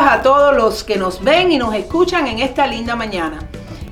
a todos los que nos ven y nos escuchan en esta linda mañana.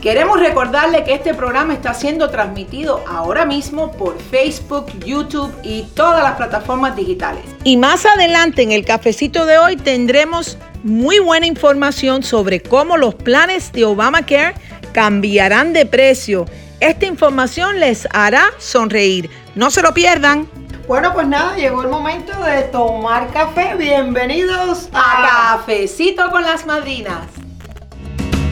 Queremos recordarle que este programa está siendo transmitido ahora mismo por Facebook, YouTube y todas las plataformas digitales. Y más adelante en el cafecito de hoy tendremos muy buena información sobre cómo los planes de Obamacare cambiarán de precio. Esta información les hará sonreír. No se lo pierdan. Bueno, pues nada, llegó el momento de tomar café. Bienvenidos a, Cafecito con las Madrinas.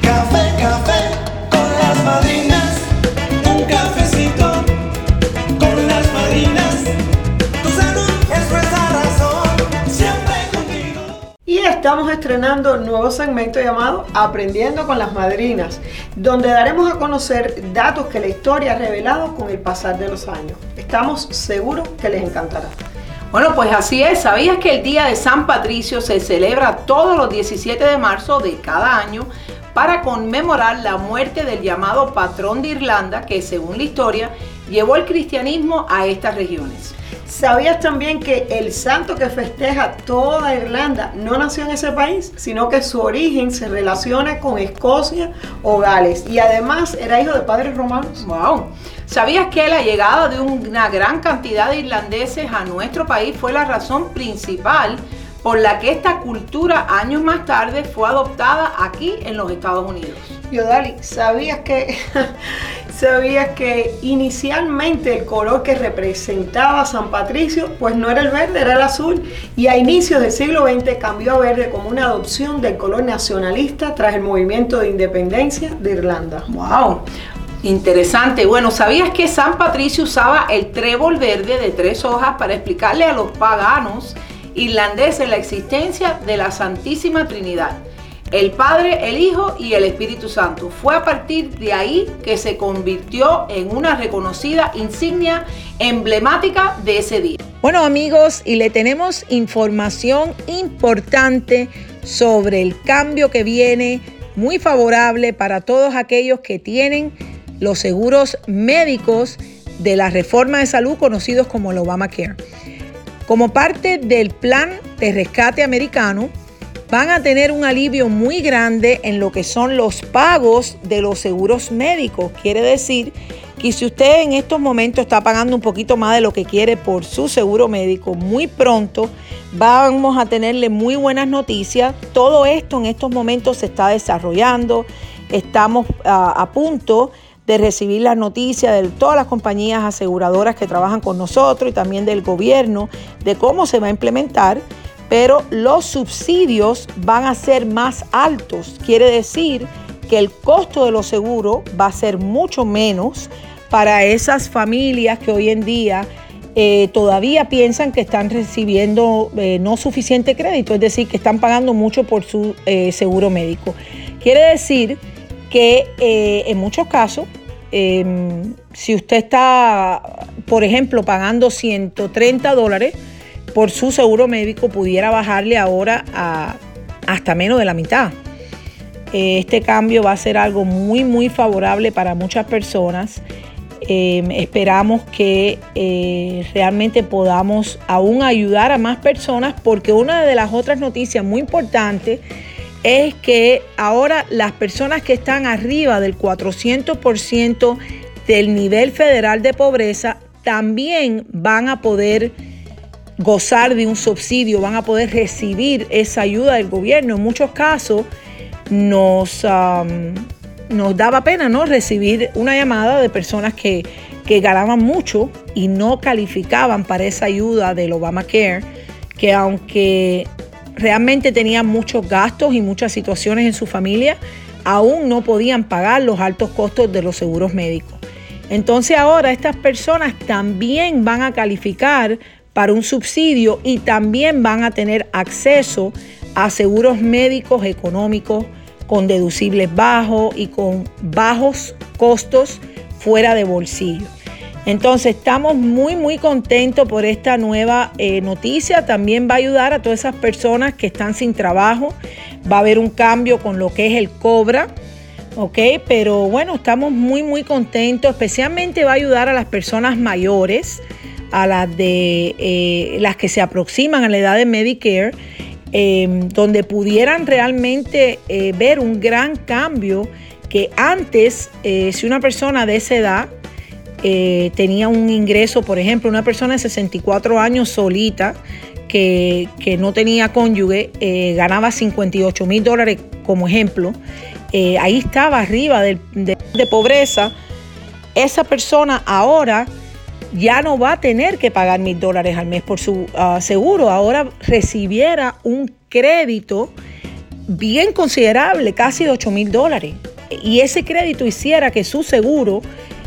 Café, café con las madrinas. Un cafecito con las madrinas. Tu salud es nuestra razón. Siempre contigo. Y estamos estrenando un nuevo segmento llamado Aprendiendo con las Madrinas, donde daremos a conocer datos que la historia ha revelado con el pasar de los años. Estamos seguros que les encantará. Bueno, pues así es. ¿Sabías que el Día de San Patricio se celebra todos los 17 de marzo de cada año para conmemorar la muerte del llamado patrón de Irlanda que, según la historia, llevó el cristianismo a estas regiones? ¿Sabías también que el santo que festeja toda Irlanda no nació en ese país, sino que su origen se relaciona con Escocia o Gales y además era hijo de padres romanos? ¡Wow! ¿Sabías que la llegada de una gran cantidad de irlandeses a nuestro país fue la razón principal por la que esta cultura años más tarde fue adoptada aquí en los Estados Unidos? Yodali, ¿sabías que, ¿sabías que inicialmente el color que representaba San Patricio pues no era el verde, era el azul? Y a inicios del siglo XX cambió a verde como una adopción del color nacionalista tras el movimiento de independencia de Irlanda. ¡Wow! Interesante. Bueno, ¿sabías que San Patricio usaba el trébol verde de tres hojas para explicarle a los paganos irlandeses la existencia de la Santísima Trinidad? El Padre, el Hijo y el Espíritu Santo. Fue a partir de ahí que se convirtió en una reconocida insignia emblemática de ese día. Bueno amigos, y le tenemos información importante sobre el cambio que viene, muy favorable para todos aquellos que tienen los seguros médicos de la reforma de salud conocidos como el Obamacare. Como parte del plan de rescate americano, van a tener un alivio muy grande en lo que son los pagos de los seguros médicos. Quiere decir que si usted en estos momentos está pagando un poquito más de lo que quiere por su seguro médico, muy pronto vamos a tenerle muy buenas noticias. Todo esto en estos momentos se está desarrollando. Estamos a, a punto de recibir las noticias de todas las compañías aseguradoras que trabajan con nosotros y también del gobierno de cómo se va a implementar, pero los subsidios van a ser más altos. Quiere decir que el costo de los seguros va a ser mucho menos para esas familias que hoy en día eh, todavía piensan que están recibiendo eh, no suficiente crédito, es decir, que están pagando mucho por su eh, seguro médico. Quiere decir que en muchos casos Em, si usted está, por ejemplo, pagando 130 dólares por su seguro médico, pudiera bajarle ahora a hasta menos de la mitad. Este cambio va a ser algo muy, muy favorable para muchas personas. Em, esperamos que eh, realmente podamos aún ayudar a más personas porque una de las otras noticias muy importantes es que ahora las personas que están arriba del 400% del nivel federal de pobreza también van a poder gozar de un subsidio, van a poder recibir esa ayuda del gobierno. En muchos casos nos, nos daba pena ¿no? recibir una llamada de personas que, que ganaban mucho y no calificaban para esa ayuda del Obamacare, que aunque realmente tenían muchos gastos y muchas situaciones en su familia, aún no podían pagar los altos costos de los seguros médicos. Entonces ahora estas personas también van a calificar para un subsidio y también van a tener acceso a seguros médicos económicos con deducibles bajos y con bajos costos fuera de bolsillo. Entonces estamos muy muy contentos por esta nueva eh, noticia. También va a ayudar a todas esas personas que están sin trabajo. Va a haber un cambio con lo que es el cobra. ¿ok? Pero bueno, estamos muy muy contentos. Especialmente va a ayudar a las personas mayores, a las de eh, las que se aproximan a la edad de Medicare em, donde pudieran realmente eh, ver un gran cambio que antes, eh, si una persona de esa edad tenía un ingreso, por ejemplo, una persona de 64 años solita, que, no tenía cónyuge, ganaba 58 mil dólares como ejemplo, ahí estaba arriba de pobreza, esa persona ahora ya no va a tener que pagar mil dólares al mes por su ah, seguro. Ahora recibiera un crédito bien considerable, casi de 8 mil dólares. Y ese crédito hiciera que su seguro,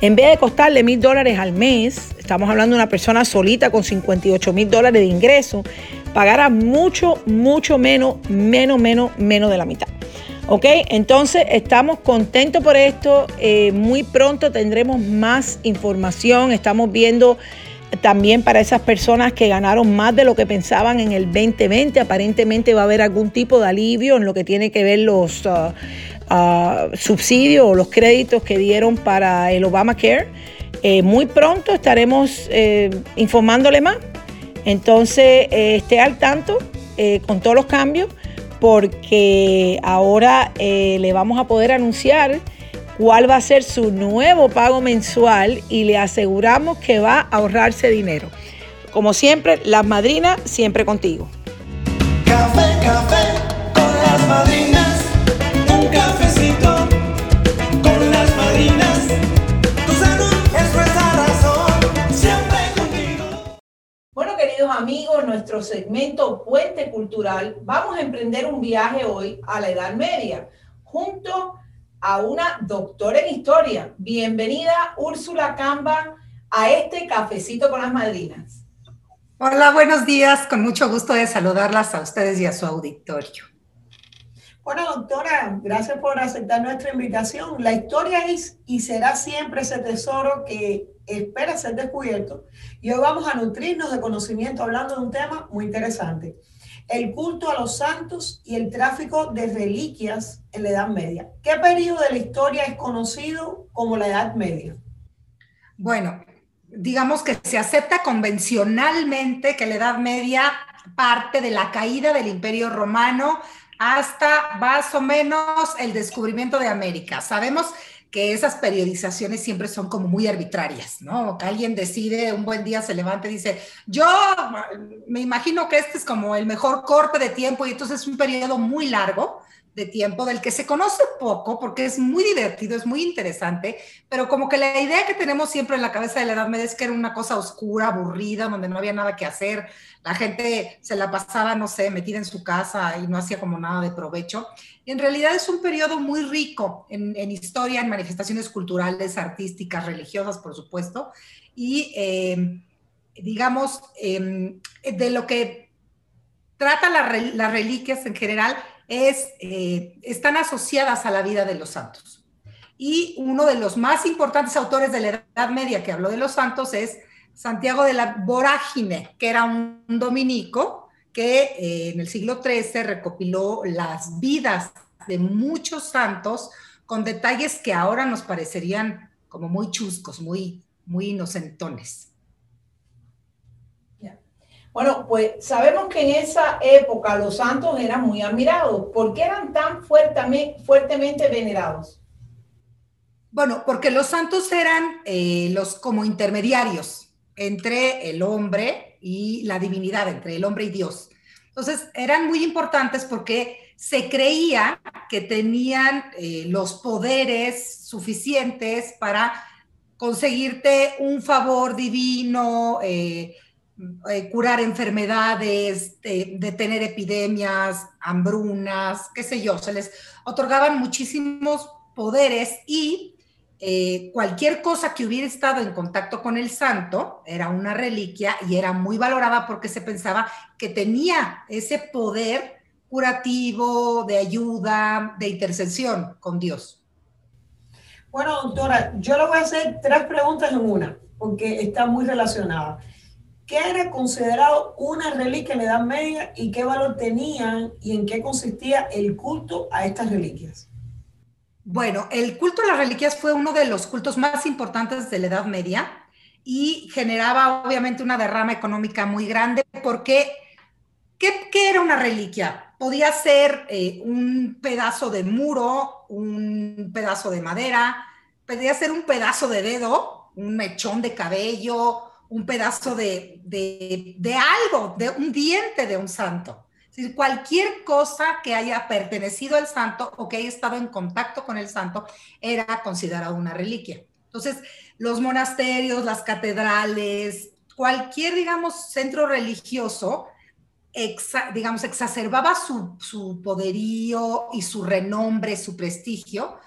en vez de costarle mil dólares al mes, estamos hablando de una persona solita con 58 mil dólares de ingreso, pagara mucho, mucho menos, menos, menos, menos de la mitad. ¿Ok? Entonces estamos contentos por esto. Eh, muy pronto tendremos más información. Estamos viendo también para esas personas que ganaron más de lo que pensaban en el 2020. Aparentemente va a haber algún tipo de alivio en lo que tiene que ver los uh, uh, subsidios o los créditos que dieron para el Obamacare. Eh, muy pronto estaremos eh, informándole más. Entonces esté al tanto con todos los cambios porque ahora eh, le vamos a poder anunciar cuál va a ser su nuevo pago mensual y le aseguramos que va a ahorrarse dinero. Como siempre, las madrinas siempre contigo. Café, café con las madrinas, nuestro segmento Puente Cultural, vamos a emprender un viaje hoy a la Edad Media, junto a una doctora en historia. Bienvenida, Úrsula Camba, a este cafecito con las madrinas. Hola, buenos días. Con mucho gusto de saludarlas a ustedes y a su auditorio. Bueno, doctora, gracias por aceptar nuestra invitación. La historia es y será siempre ese tesoro que espera ser descubierto. Y hoy vamos a nutrirnos de conocimiento hablando de un tema muy interesante. El culto a los santos y el tráfico de reliquias en la Edad Media. ¿Qué periodo de la historia es conocido como la Edad Media? Bueno, digamos que se acepta convencionalmente que la Edad Media parte de la caída del Imperio Romano hasta más o menos el descubrimiento de América. Sabemos que esas periodizaciones siempre son como muy arbitrarias, ¿no? Que alguien decide, un buen día se levanta y dice, yo me imagino que este es como el mejor corte de tiempo y entonces es un periodo muy largo de tiempo del que se conoce poco porque es muy divertido, es muy interesante, pero como que la idea que tenemos siempre en la cabeza de la Edad Media es que era una cosa oscura, aburrida, donde no había nada que hacer, la gente se la pasaba, no sé, metida en su casa y no hacía como nada de provecho. Y en realidad es un periodo muy rico en, historia, en manifestaciones culturales, artísticas, religiosas, por supuesto, y em, digamos, em, de lo que trata las reliquias en general eh, están asociadas a la vida de los santos. Y uno de los más importantes autores de la Edad Media que habló de los santos es Santiago de la Vorágine, que era un dominico que eh, en el siglo XIII recopiló las vidas de muchos santos con detalles que ahora nos parecerían como muy chuscos, muy, muy inocentones. Bueno, pues sabemos que en esa época los santos eran muy admirados. ¿Por qué eran tan fuertemente, venerados? Bueno, porque los santos eran eh, los como intermediarios entre el hombre y la divinidad, entre el hombre y Dios. Entonces, eran muy importantes porque se creía que tenían eh, los poderes suficientes para conseguirte un favor divino, eh, eh, curar enfermedades, detener epidemias, hambrunas, qué sé yo. Se les otorgaban muchísimos poderes y eh, cualquier cosa que hubiera estado en contacto con el santo era una reliquia y era muy valorada porque se pensaba que tenía ese poder curativo, de ayuda, de intercesión con Dios. Bueno, doctora, yo le voy a hacer tres preguntas en una, porque está muy relacionada. ¿Qué era considerado una reliquia en la Edad Media y qué valor tenían y en qué consistía el culto a estas reliquias? Bueno, el culto a las reliquias fue uno de los cultos más importantes de la Edad Media y generaba obviamente una derrama económica muy grande porque ¿qué, era una reliquia? Podía ser eh, un pedazo de muro, un pedazo de madera, podía ser un pedazo de dedo, un mechón de cabello, un pedazo de, de, de algo, de un diente de un santo. Es decir, cualquier cosa que haya pertenecido al santo o que haya estado en contacto con el santo era considerado una reliquia. Entonces, los monasterios, las catedrales, cualquier, digamos, centro religioso, digamos, exacerbaba su, su poderío y su renombre, su prestigio,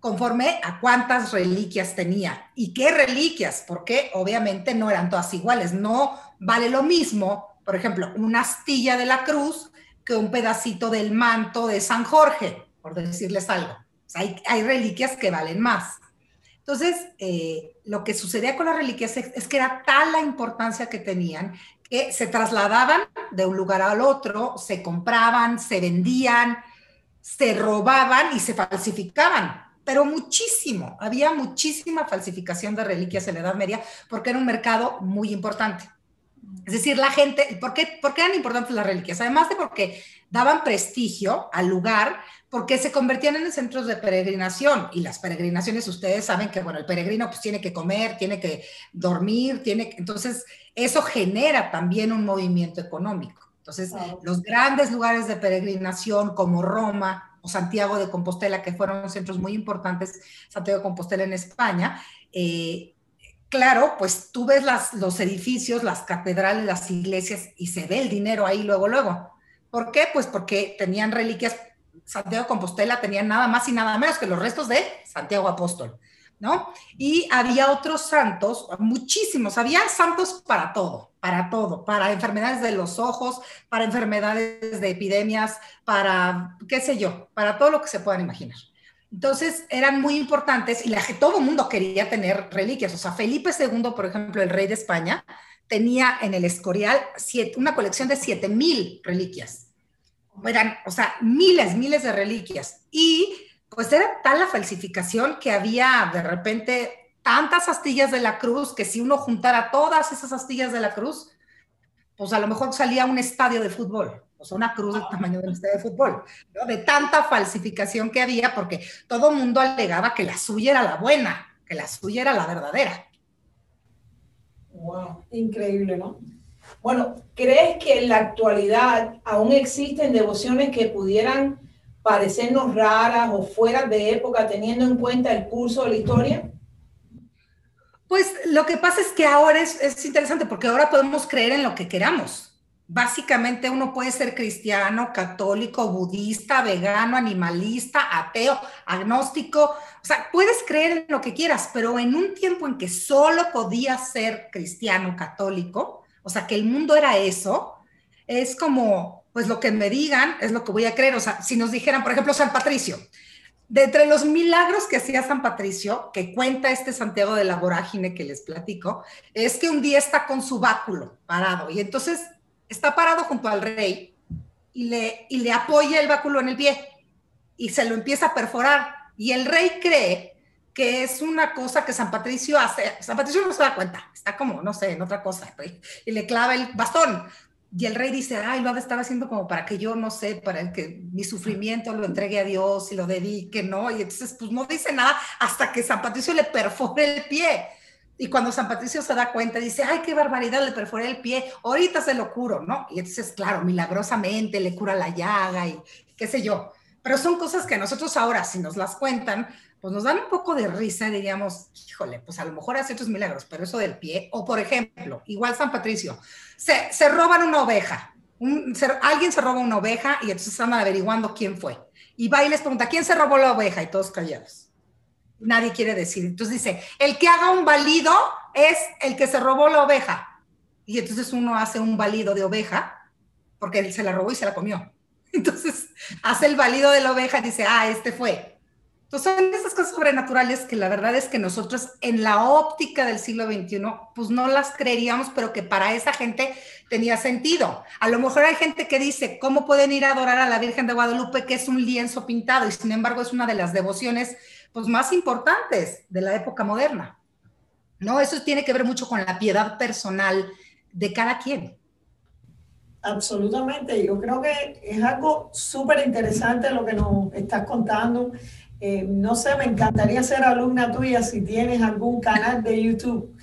conforme a cuántas reliquias tenía. ¿Y qué reliquias? Porque obviamente no eran todas iguales. No vale lo mismo, por ejemplo, una astilla de la cruz que un pedacito del manto de San Jorge, por decirles algo. hay, hay, reliquias que valen más. Entonces, eh, lo que sucedía con las reliquias es, es que era tal la importancia que tenían que se trasladaban de un lugar al otro, se compraban, se vendían, se robaban y se falsificaban pero muchísimo. Había muchísima falsificación de reliquias en la Edad Media porque era un mercado muy importante. Es decir, la gente, ¿por qué, ¿por qué eran importantes las reliquias? Además de porque daban prestigio al lugar, porque se convertían en centros de peregrinación y las peregrinaciones, ustedes saben que, bueno, el peregrino pues tiene que comer, tiene que dormir, tiene que, entonces eso genera también un movimiento económico. Entonces, los grandes lugares de peregrinación como Roma, o Santiago de Compostela, que fueron centros muy importantes, Santiago de Compostela en España, eh, claro, pues tú ves las, los edificios, las catedrales, las iglesias y se ve el dinero ahí luego, luego. ¿Por qué? Pues porque tenían reliquias, Santiago de Compostela tenía nada más y nada menos que los restos de Santiago Apóstol. ¿No? Y había otros santos, muchísimos, había santos para todo, para todo, para enfermedades de los ojos, para enfermedades de epidemias, para, qué sé yo, para todo lo que se puedan imaginar. Entonces eran muy importantes y la, todo el mundo quería tener reliquias. O sea, Felipe II, por ejemplo, el rey de España, tenía en el Escorial una colección de 7000 reliquias. Eran, o sea, miles, miles de reliquias. Y pues era tal la falsificación que había de repente tantas astillas de la cruz que si uno juntara todas esas astillas de la cruz, pues a lo mejor salía un estadio de fútbol, o sea, una cruz del tamaño de un estadio de fútbol, de tanta falsificación que había, porque todo mundo alegaba que la suya era la buena, que la suya era la verdadera. Wow, increíble, ¿no? Bueno, ¿crees que en la actualidad aún existen devociones que pudieran parecernos raras o fuera de época teniendo en cuenta el curso de la historia? Pues lo que pasa es que ahora es, es, interesante porque ahora podemos creer en lo que queramos. Básicamente uno puede ser cristiano, católico, budista, vegano, animalista, ateo, agnóstico. O sea, puedes creer en lo que quieras, pero en un tiempo en que solo podías ser cristiano, católico, o sea, que el mundo era eso, es como, pues lo que me digan es lo que voy a creer. O sea, si nos dijeran, por ejemplo, San Patricio, de entre los milagros que hacía San Patricio, que cuenta este Santiago de la Vorágine que les platico, es que un día está con su báculo parado y entonces está parado junto al rey y le, y le apoya el báculo en el pie y se lo empieza a perforar. Y el rey cree que es una cosa que San Patricio hace. San Patricio no se da cuenta, está como, no sé, en otra cosa, y le clava el bastón. Y el rey dice, ay, lo estar haciendo como para que yo, no sé, para que mi sufrimiento lo entregue a Dios y lo dedique, ¿no? Y entonces, pues no dice nada hasta que San Patricio le perfore el pie. Y cuando San Patricio se da cuenta, dice, ay, qué barbaridad, le perforé el pie, ahorita se lo curo, ¿no? Y entonces, claro, milagrosamente le cura la llaga y qué sé yo. Pero son cosas que nosotros ahora, si nos las cuentan, pues nos dan un poco de risa diríamos, híjole, pues a lo mejor hace otros milagros, pero eso del pie, o por ejemplo, igual San Patricio, se, se roban una oveja, alguien se roba una oveja y entonces están averiguando quién fue. Y va y les pregunta, ¿quién se robó la oveja? Y todos callados. Nadie quiere decir. Entonces dice, el que haga un valido es el que se robó la oveja. Y entonces uno hace un valido de oveja porque él se la robó y se la comió. Entonces hace el valido de la oveja y dice, ah, este fue. Entonces son esas cosas sobrenaturales que la verdad es que nosotros en la óptica del siglo XXI, pues no las creeríamos, pero que para esa gente tenía sentido. A lo mejor hay gente que dice, ¿cómo pueden ir a adorar a la Virgen de Guadalupe, que es un lienzo pintado? Y sin embargo es una de las devociones pues, más importantes de la época moderna. ¿No? Eso tiene que ver mucho con la piedad personal de cada quien. Absolutamente, yo creo que es algo súper interesante lo que nos estás contando. Eh, no sé, me encantaría ser alumna tuya si tienes algún canal de YouTube,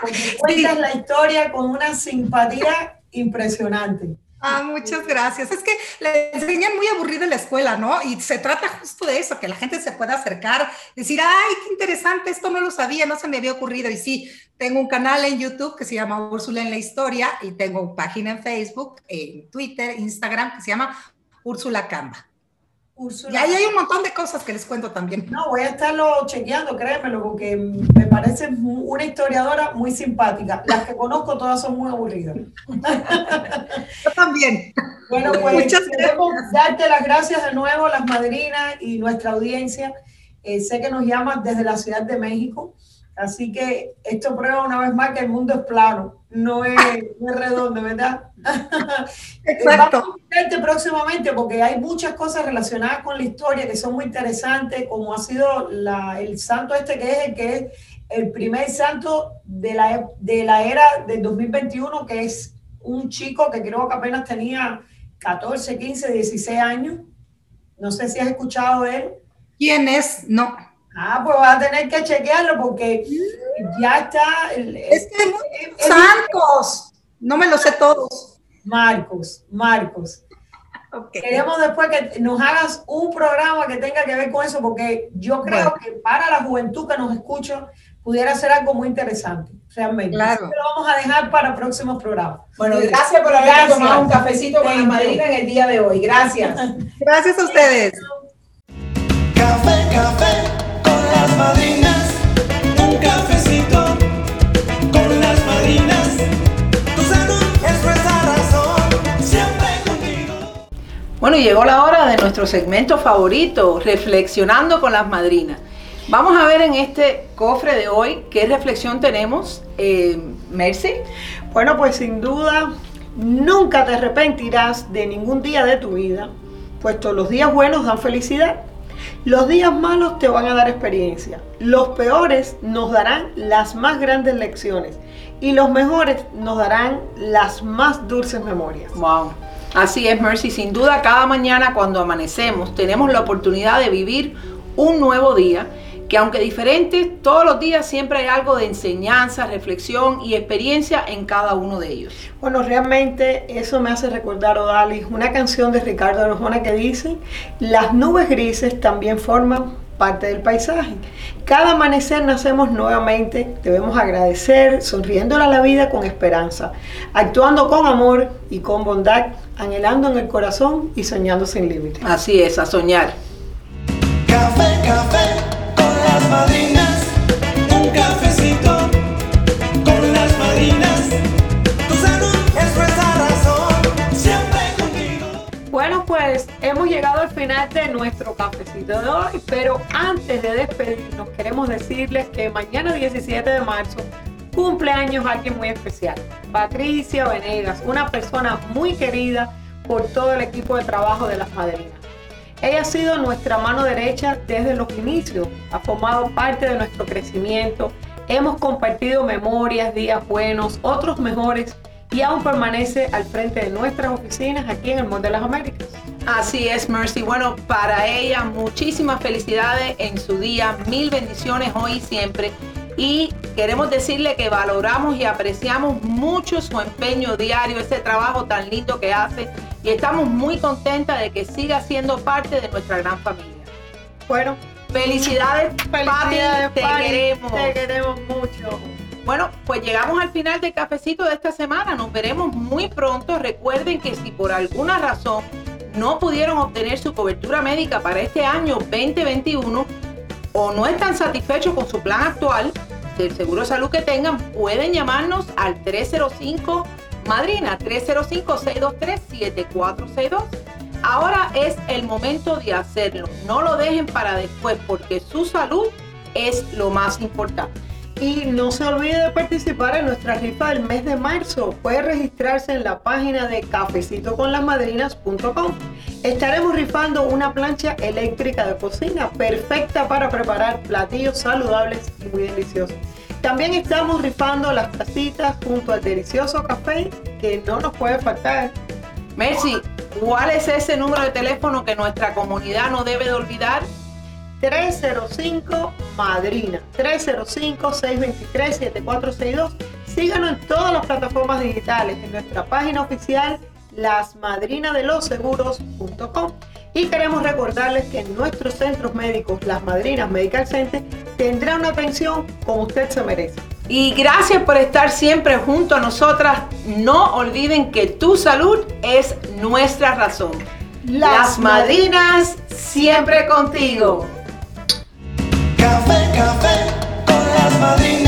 porque cuentas la historia con una simpatía impresionante. Ah, muchas gracias. Es que le enseñan muy aburrido en la escuela, ¿no? Y se trata justo de eso, que la gente se pueda acercar, decir, ay, qué interesante, esto no lo sabía, no se me había ocurrido. Y sí, tengo un canal en YouTube que se llama Úrsula en la Historia y tengo una página en Facebook, en Twitter, Instagram, que se llama Úrsula Camba. Y ahí hay un montón de cosas que les cuento también. No, voy a estarlo chequeando, créemelo, porque me parece una historiadora muy simpática. Las que conozco todas son muy aburridas. Yo también. Bueno, pues Muchas queremos darte las gracias de nuevo, las madrinas y nuestra audiencia. Eh, sé que nos llaman desde la Ciudad de México. Así que esto prueba una vez más que el mundo es plano, no es, redondo, ¿verdad? Exacto. Vamos a próximamente porque hay muchas cosas relacionadas con la historia que son muy interesantes, como ha sido la, el santo este que es el que es el primer santo de la, de la era del 2021, que es un chico que creo que apenas tenía 14, 15, 16 años. No sé si has escuchado de él. ¿Quién es? No. Ah, pues vas a tener que chequearlo porque ya está. es que Marcos, no me lo sé todos. Marcos, Marcos. Queremos después que nos hagas un programa que tenga que ver con eso, porque yo creo que para la juventud que nos escucha pudiera ser algo muy interesante, realmente. Claro. lo vamos a dejar para próximos programas. Bueno, gracias por haber tomado un cafecito con la madrina en el día de hoy. Gracias. gracias a ustedes. Café, café Bueno, llegó la hora de nuestro segmento favorito, reflexionando con las madrinas. Vamos a ver en este cofre de hoy qué reflexión tenemos. Eh, Mercy. Bueno, pues sin duda, nunca te arrepentirás de ningún día de tu vida, puesto los días buenos dan felicidad los días malos te van a dar experiencia. Los peores nos darán las más grandes lecciones. Y los mejores nos darán las más dulces memorias. Wow. Así es, Mercy. Sin duda, cada mañana cuando amanecemos tenemos la oportunidad de vivir un nuevo día que aunque diferente, todos los días siempre hay algo de enseñanza, reflexión y experiencia en cada uno de ellos. Bueno, realmente eso me hace recordar, Odalis, una canción de Ricardo Arjona que dice, las nubes grises también forman parte del paisaje. Cada amanecer nacemos nuevamente, debemos agradecer, sonriendo a la vida con esperanza, actuando con amor y con bondad, anhelando en el corazón y soñando sin límites. Así es, a soñar. Café, café las madrinas, un cafecito llegado al final de nuestro cafecito de hoy, pero antes de despedirnos queremos decirles que mañana 17 de marzo cumpleaños alguien muy especial, Patricia Venegas, una persona muy querida por todo el equipo de trabajo de las madrinas. Ella ha sido nuestra mano derecha desde los inicios, ha formado parte de nuestro crecimiento, hemos compartido memorias, días buenos, otros mejores y aún permanece al frente de nuestras oficinas aquí en el Mall de las Américas. Así es, Mercy. Bueno, para ella muchísimas felicidades en su día, mil bendiciones hoy y siempre y queremos decirle que valoramos y apreciamos mucho su empeño diario, ese trabajo tan lindo que hace y estamos muy contentas de que siga siendo parte de nuestra gran familia. Bueno, felicidades, felicidades te queremos. Te queremos mucho. Bueno, pues llegamos al final del cafecito de esta semana. Nos veremos muy pronto. Recuerden que si por alguna razón no pudieron obtener su cobertura médica para este año 2021, o no están satisfechos con su plan actual del seguro de salud que tengan, pueden llamarnos al 305 Madrina 305-623-7462. Ahora es el momento de hacerlo. No lo dejen para después porque su salud es lo más importante. Y no se olvide de participar en nuestra rifa del mes de marzo. Puede registrarse en la página de cafecitoconlasmadrinas.com. Estaremos rifando una plancha eléctrica de cocina perfecta para preparar platillos saludables y muy deliciosos. También estamos rifando las tacitas junto al delicioso café que no nos puede faltar Mercy, ¿cuál es ese número de teléfono que nuestra comunidad no debe de olvidar? 305 Madrina, 305-623-7462. Síganos en todas las plataformas digitales, en nuestra página oficial lasmadrinadeloseguros.com y queremos recordarles que en nuestros centros médicos, Las Madrinas Medical Center, tendrá una atención como usted se merece. Y gracias por estar siempre junto a nosotras. No olviden que tu salud es nuestra razón. Las, madrinas siempre contigo. Café, café con las madrinas.